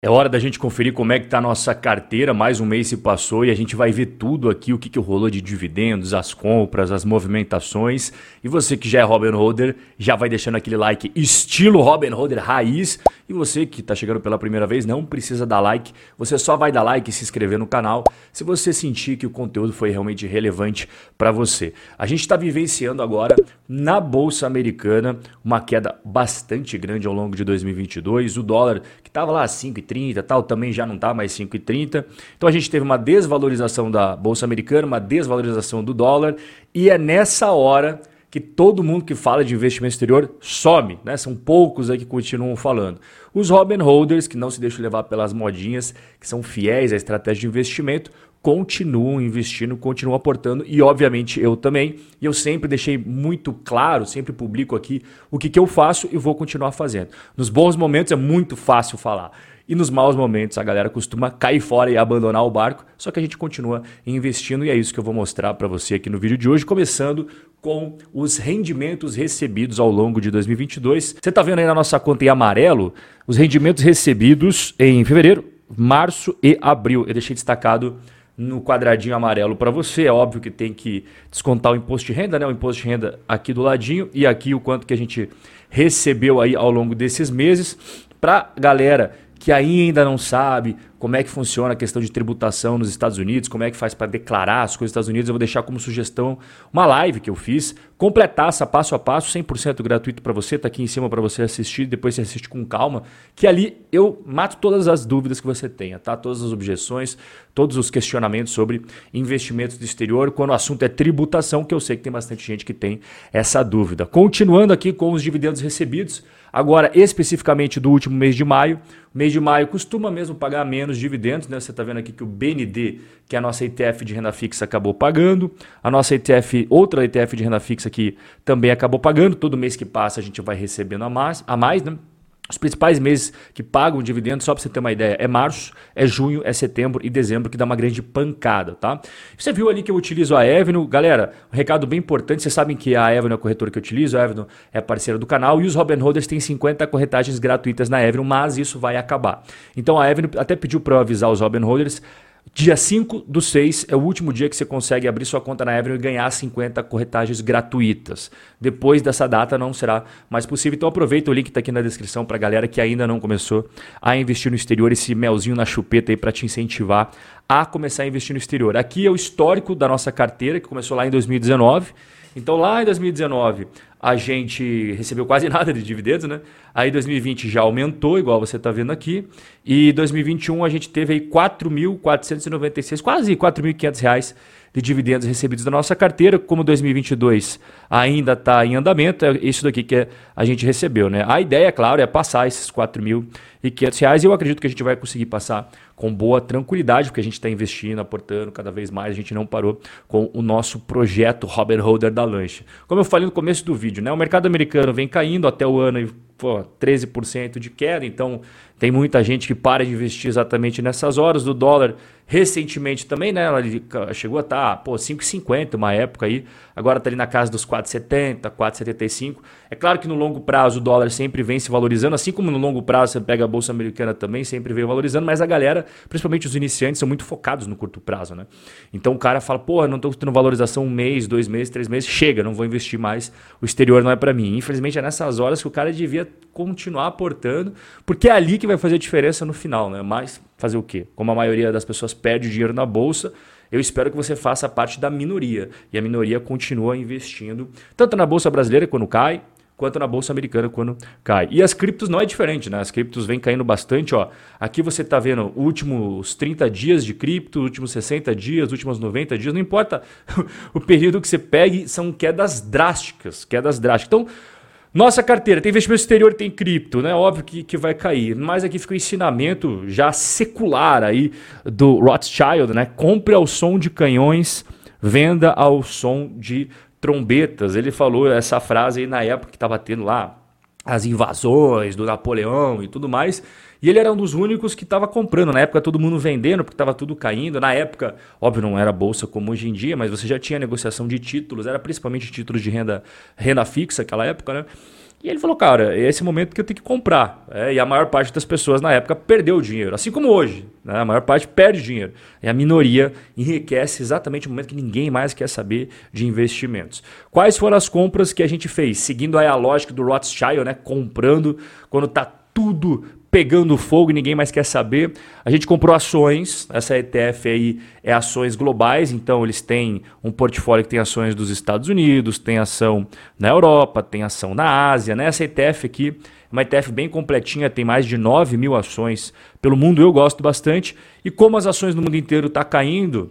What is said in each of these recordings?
É hora da gente conferir como é que está a nossa carteira. Mais um mês se passou e a gente vai ver tudo aqui, o que, que rolou de dividendos, as compras, as movimentações. E você que já é Robin Holder, já vai deixando aquele like estilo Robin Holder raiz. E você que está chegando pela primeira vez, não precisa dar like. Você só vai dar like e se inscrever no canal se você sentir que o conteúdo foi realmente relevante para você. A gente está vivenciando agora na Bolsa Americana uma queda bastante grande ao longo de 2022. O dólar que estava lá 5 5,30 tal, também já não está mais 5,30. Então a gente teve uma desvalorização da Bolsa Americana, uma desvalorização do dólar, e é nessa hora que todo mundo que fala de investimento exterior some, né? São poucos aí que continuam falando. Os Robin Holders, que não se deixam levar pelas modinhas, que são fiéis à estratégia de investimento, continuam investindo, continuam aportando e, obviamente, eu também. E eu sempre deixei muito claro, sempre publico aqui o que, que eu faço e vou continuar fazendo. Nos bons momentos é muito fácil falar. E nos maus momentos a galera costuma cair fora e abandonar o barco, só que a gente continua investindo e é isso que eu vou mostrar para você aqui no vídeo de hoje, começando com os rendimentos recebidos ao longo de 2022. Você está vendo aí na nossa conta em amarelo os rendimentos recebidos em fevereiro, março e abril. Eu deixei destacado no quadradinho amarelo para você. É óbvio que tem que descontar o imposto de renda, né? O imposto de renda aqui do ladinho e aqui o quanto que a gente recebeu aí ao longo desses meses. Para galera que ainda não sabe como é que funciona a questão de tributação nos Estados Unidos, como é que faz para declarar as coisas nos Estados Unidos, eu vou deixar como sugestão uma live que eu fiz, completaça passo a passo, 100% gratuito para você, tá aqui em cima para você assistir, depois você assiste com calma, que ali eu mato todas as dúvidas que você tenha, tá? Todas as objeções, todos os questionamentos sobre investimentos do exterior, quando o assunto é tributação, que eu sei que tem bastante gente que tem essa dúvida. Continuando aqui com os dividendos recebidos, Agora, especificamente do último mês de maio, mês de maio costuma mesmo pagar menos dividendos, né? Você está vendo aqui que o BND, que é a nossa ETF de renda fixa, acabou pagando. A nossa ETF, outra ETF de renda fixa aqui também acabou pagando. Todo mês que passa a gente vai recebendo a mais, a mais né? Os principais meses que pagam dividendos, só para você ter uma ideia, é março, é junho, é setembro e dezembro, que dá uma grande pancada, tá? Você viu ali que eu utilizo a Avenue. Galera, um recado bem importante, vocês sabem que a Avenue é a corretora que eu utilizo, a Avenue é parceira do canal e os Robin Holders têm 50 corretagens gratuitas na Avenue, mas isso vai acabar. Então a Avenue até pediu para eu avisar os Robin Holders Dia 5 do 6 é o último dia que você consegue abrir sua conta na Avenue e ganhar 50 corretagens gratuitas. Depois dessa data não será mais possível. Então aproveita o link que está aqui na descrição para a galera que ainda não começou a investir no exterior, esse melzinho na chupeta aí para te incentivar a começar a investir no exterior. Aqui é o histórico da nossa carteira, que começou lá em 2019. Então lá em 2019 a gente recebeu quase nada de dividendos, né? Aí 2020 já aumentou, igual você está vendo aqui. E 2021 a gente teve aí 4.496, quase 4.500 reais de dividendos recebidos da nossa carteira. Como 2022 ainda está em andamento, é isso daqui que a gente recebeu, né? A ideia, claro, é passar esses 4.500 reais e eu acredito que a gente vai conseguir passar com boa tranquilidade, porque a gente está investindo, aportando cada vez mais, a gente não parou com o nosso projeto Robert Holder da Lanche. Como eu falei no começo do vídeo, né? O mercado americano vem caindo até o ano pô, 13% de queda, então tem muita gente que para de investir exatamente nessas horas. Do dólar, recentemente também, né? Ela chegou a estar, tá, pô, 5,50 uma época aí, agora está ali na casa dos 4,70, 4,75. É claro que no longo prazo o dólar sempre vem se valorizando, assim como no longo prazo você pega a Bolsa Americana também, sempre vem valorizando, mas a galera, principalmente os iniciantes, são muito focados no curto prazo, né? Então o cara fala, porra, não estou tendo valorização um mês, dois meses, três meses, chega, não vou investir mais, o exterior não é para mim. Infelizmente é nessas horas que o cara devia continuar aportando, porque é ali que vai fazer diferença no final, né? Mas fazer o quê? Como a maioria das pessoas perde dinheiro na bolsa, eu espero que você faça parte da minoria. E a minoria continua investindo, tanto na bolsa brasileira quando cai, quanto na bolsa americana quando cai. E as criptos não é diferente, né? As criptos vêm caindo bastante, ó. Aqui você está vendo últimos 30 dias de cripto, últimos 60 dias, últimos 90 dias, não importa o período que você pegue, são quedas drásticas, quedas drásticas. Então, nossa carteira tem investimento exterior, tem cripto, né? Óbvio que, que vai cair. Mas aqui fica o ensinamento já secular aí do Rothschild, né? Compre ao som de canhões, venda ao som de trombetas. Ele falou essa frase aí na época que estava tendo lá as invasões do Napoleão e tudo mais. E ele era um dos únicos que estava comprando. Na época, todo mundo vendendo, porque estava tudo caindo. Na época, óbvio, não era bolsa como hoje em dia, mas você já tinha negociação de títulos, era principalmente títulos de renda, renda fixa naquela época, né? E ele falou, cara, é esse momento que eu tenho que comprar. É, e a maior parte das pessoas na época perdeu dinheiro, assim como hoje. Né? A maior parte perde dinheiro. E a minoria enriquece exatamente no momento que ninguém mais quer saber de investimentos. Quais foram as compras que a gente fez? Seguindo aí a lógica do Rothschild, né? comprando quando está tudo pegando fogo e ninguém mais quer saber. A gente comprou ações, essa ETF aí é ações globais, então eles têm um portfólio que tem ações dos Estados Unidos, tem ação na Europa, tem ação na Ásia. Né? Essa ETF aqui é uma ETF bem completinha, tem mais de 9 mil ações pelo mundo, eu gosto bastante. E como as ações no mundo inteiro estão tá caindo,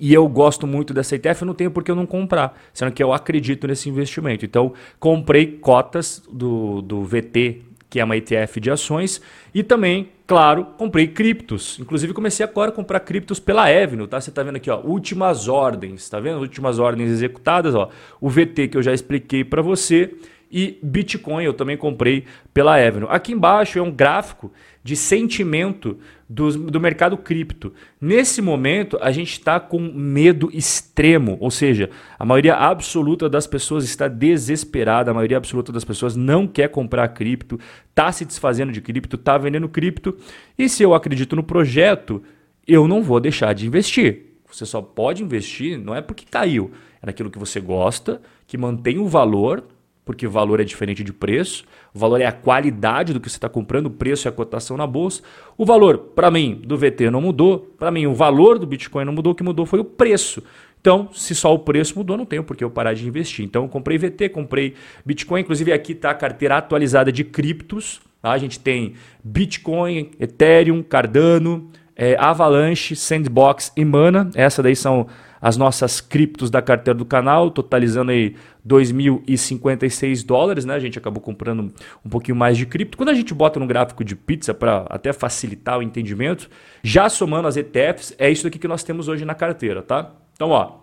e eu gosto muito dessa ETF, eu não tenho por que eu não comprar, sendo que eu acredito nesse investimento. Então, comprei cotas do, do VT que é uma ETF de ações, e também, claro, comprei criptos. Inclusive comecei agora a comprar criptos pela Avenue, tá? Você está vendo aqui, ó, últimas ordens, tá vendo? Últimas ordens executadas, ó. O VT que eu já expliquei para você e Bitcoin eu também comprei pela Avenue. Aqui embaixo é um gráfico de sentimento do, do mercado cripto. Nesse momento, a gente está com medo extremo, ou seja, a maioria absoluta das pessoas está desesperada, a maioria absoluta das pessoas não quer comprar cripto, está se desfazendo de cripto, está vendendo cripto. E se eu acredito no projeto, eu não vou deixar de investir. Você só pode investir, não é porque caiu, é naquilo que você gosta, que mantém o valor porque valor é diferente de preço. O valor é a qualidade do que você está comprando, o preço é a cotação na bolsa. O valor, para mim, do VT não mudou. Para mim, o valor do Bitcoin não mudou. O que mudou foi o preço. Então, se só o preço mudou, não tenho por que eu parar de investir. Então, eu comprei VT, comprei Bitcoin. Inclusive, aqui está a carteira atualizada de criptos. Tá? A gente tem Bitcoin, Ethereum, Cardano, é, Avalanche, Sandbox e Mana. Essas daí são as nossas criptos da carteira do canal, totalizando aí 2.056 dólares, né? A gente acabou comprando um pouquinho mais de cripto. Quando a gente bota no gráfico de pizza para até facilitar o entendimento, já somando as ETFs, é isso aqui que nós temos hoje na carteira, tá? Então, ó,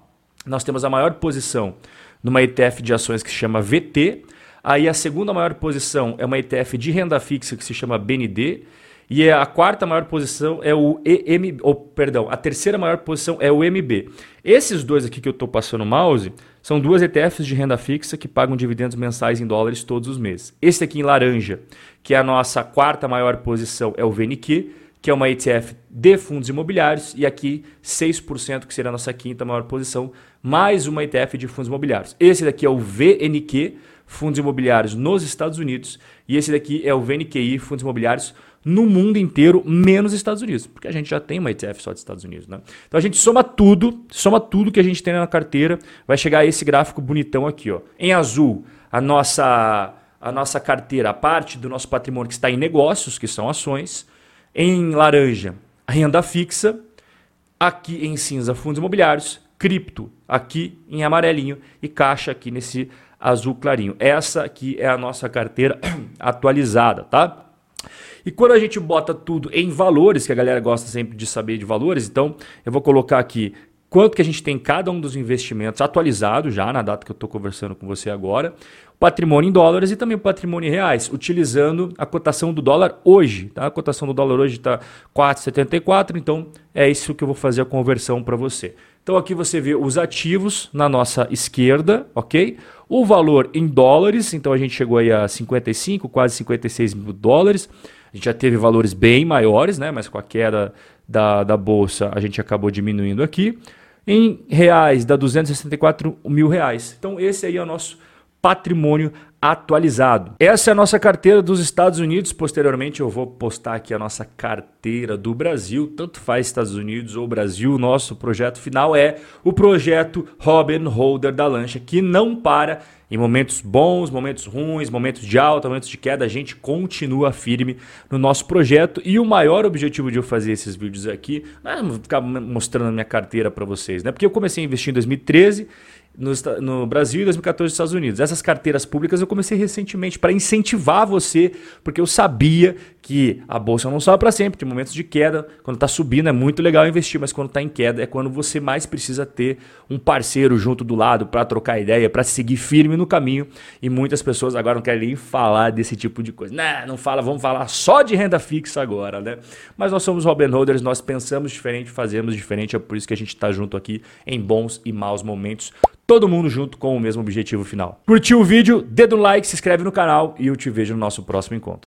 nós temos a maior posição numa ETF de ações que se chama VT. Aí a segunda maior posição é uma ETF de renda fixa que se chama BND. E a quarta maior posição é o EM, oh, perdão, a terceira maior posição é o MB. Esses dois aqui que eu estou passando o mouse são duas ETFs de renda fixa que pagam dividendos mensais em dólares todos os meses. Esse aqui em laranja, que é a nossa quarta maior posição, é o VNQ, que é uma ETF de fundos imobiliários, e aqui 6%, que seria a nossa quinta maior posição, mais uma ETF de fundos imobiliários. Esse daqui é o VNQ, fundos imobiliários nos Estados Unidos, e esse daqui é o VNQI, fundos imobiliários no mundo inteiro, menos Estados Unidos, porque a gente já tem uma ETF só dos Estados Unidos. Né? Então a gente soma tudo, soma tudo que a gente tem na carteira, vai chegar a esse gráfico bonitão aqui. Ó. Em azul, a nossa, a nossa carteira, a parte do nosso patrimônio que está em negócios, que são ações. Em laranja, renda fixa. Aqui em cinza, fundos imobiliários. Cripto, aqui em amarelinho. E caixa aqui nesse azul clarinho. Essa aqui é a nossa carteira atualizada, tá? E quando a gente bota tudo em valores, que a galera gosta sempre de saber de valores, então eu vou colocar aqui quanto que a gente tem em cada um dos investimentos atualizado já na data que eu estou conversando com você agora, patrimônio em dólares e também patrimônio em reais, utilizando a cotação do dólar hoje. Tá? A cotação do dólar hoje está 4,74, então é isso que eu vou fazer a conversão para você. Então aqui você vê os ativos na nossa esquerda, ok? O valor em dólares, então a gente chegou aí a 55, quase 56 mil dólares. A gente já teve valores bem maiores, né? mas com a queda da, da bolsa a gente acabou diminuindo aqui. Em reais, dá 264 mil reais. Então, esse aí é o nosso patrimônio atualizado. Essa é a nossa carteira dos Estados Unidos. Posteriormente eu vou postar aqui a nossa carteira do Brasil, tanto faz Estados Unidos ou Brasil. Nosso projeto final é o projeto Robin Holder da Lancha, que não para em momentos bons, momentos ruins, momentos de alta, momentos de queda, a gente continua firme no nosso projeto. E o maior objetivo de eu fazer esses vídeos aqui não é ficar mostrando a minha carteira para vocês, né? Porque eu comecei a investir em 2013 no, no, Brasil e 2014 nos Estados Unidos. Essas carteiras públicas eu comecei recentemente para incentivar você, porque eu sabia que a bolsa não sobe para sempre, tem momentos de queda. Quando está subindo é muito legal investir, mas quando está em queda é quando você mais precisa ter um parceiro junto do lado para trocar ideia, para seguir firme no caminho. E muitas pessoas agora não querem nem falar desse tipo de coisa. Não, não fala, vamos falar só de renda fixa agora, né? Mas nós somos Robin Holders, nós pensamos diferente, fazemos diferente, é por isso que a gente está junto aqui em bons e maus momentos todo mundo junto com o mesmo objetivo final. Curtiu o vídeo? Dedo no like, se inscreve no canal e eu te vejo no nosso próximo encontro.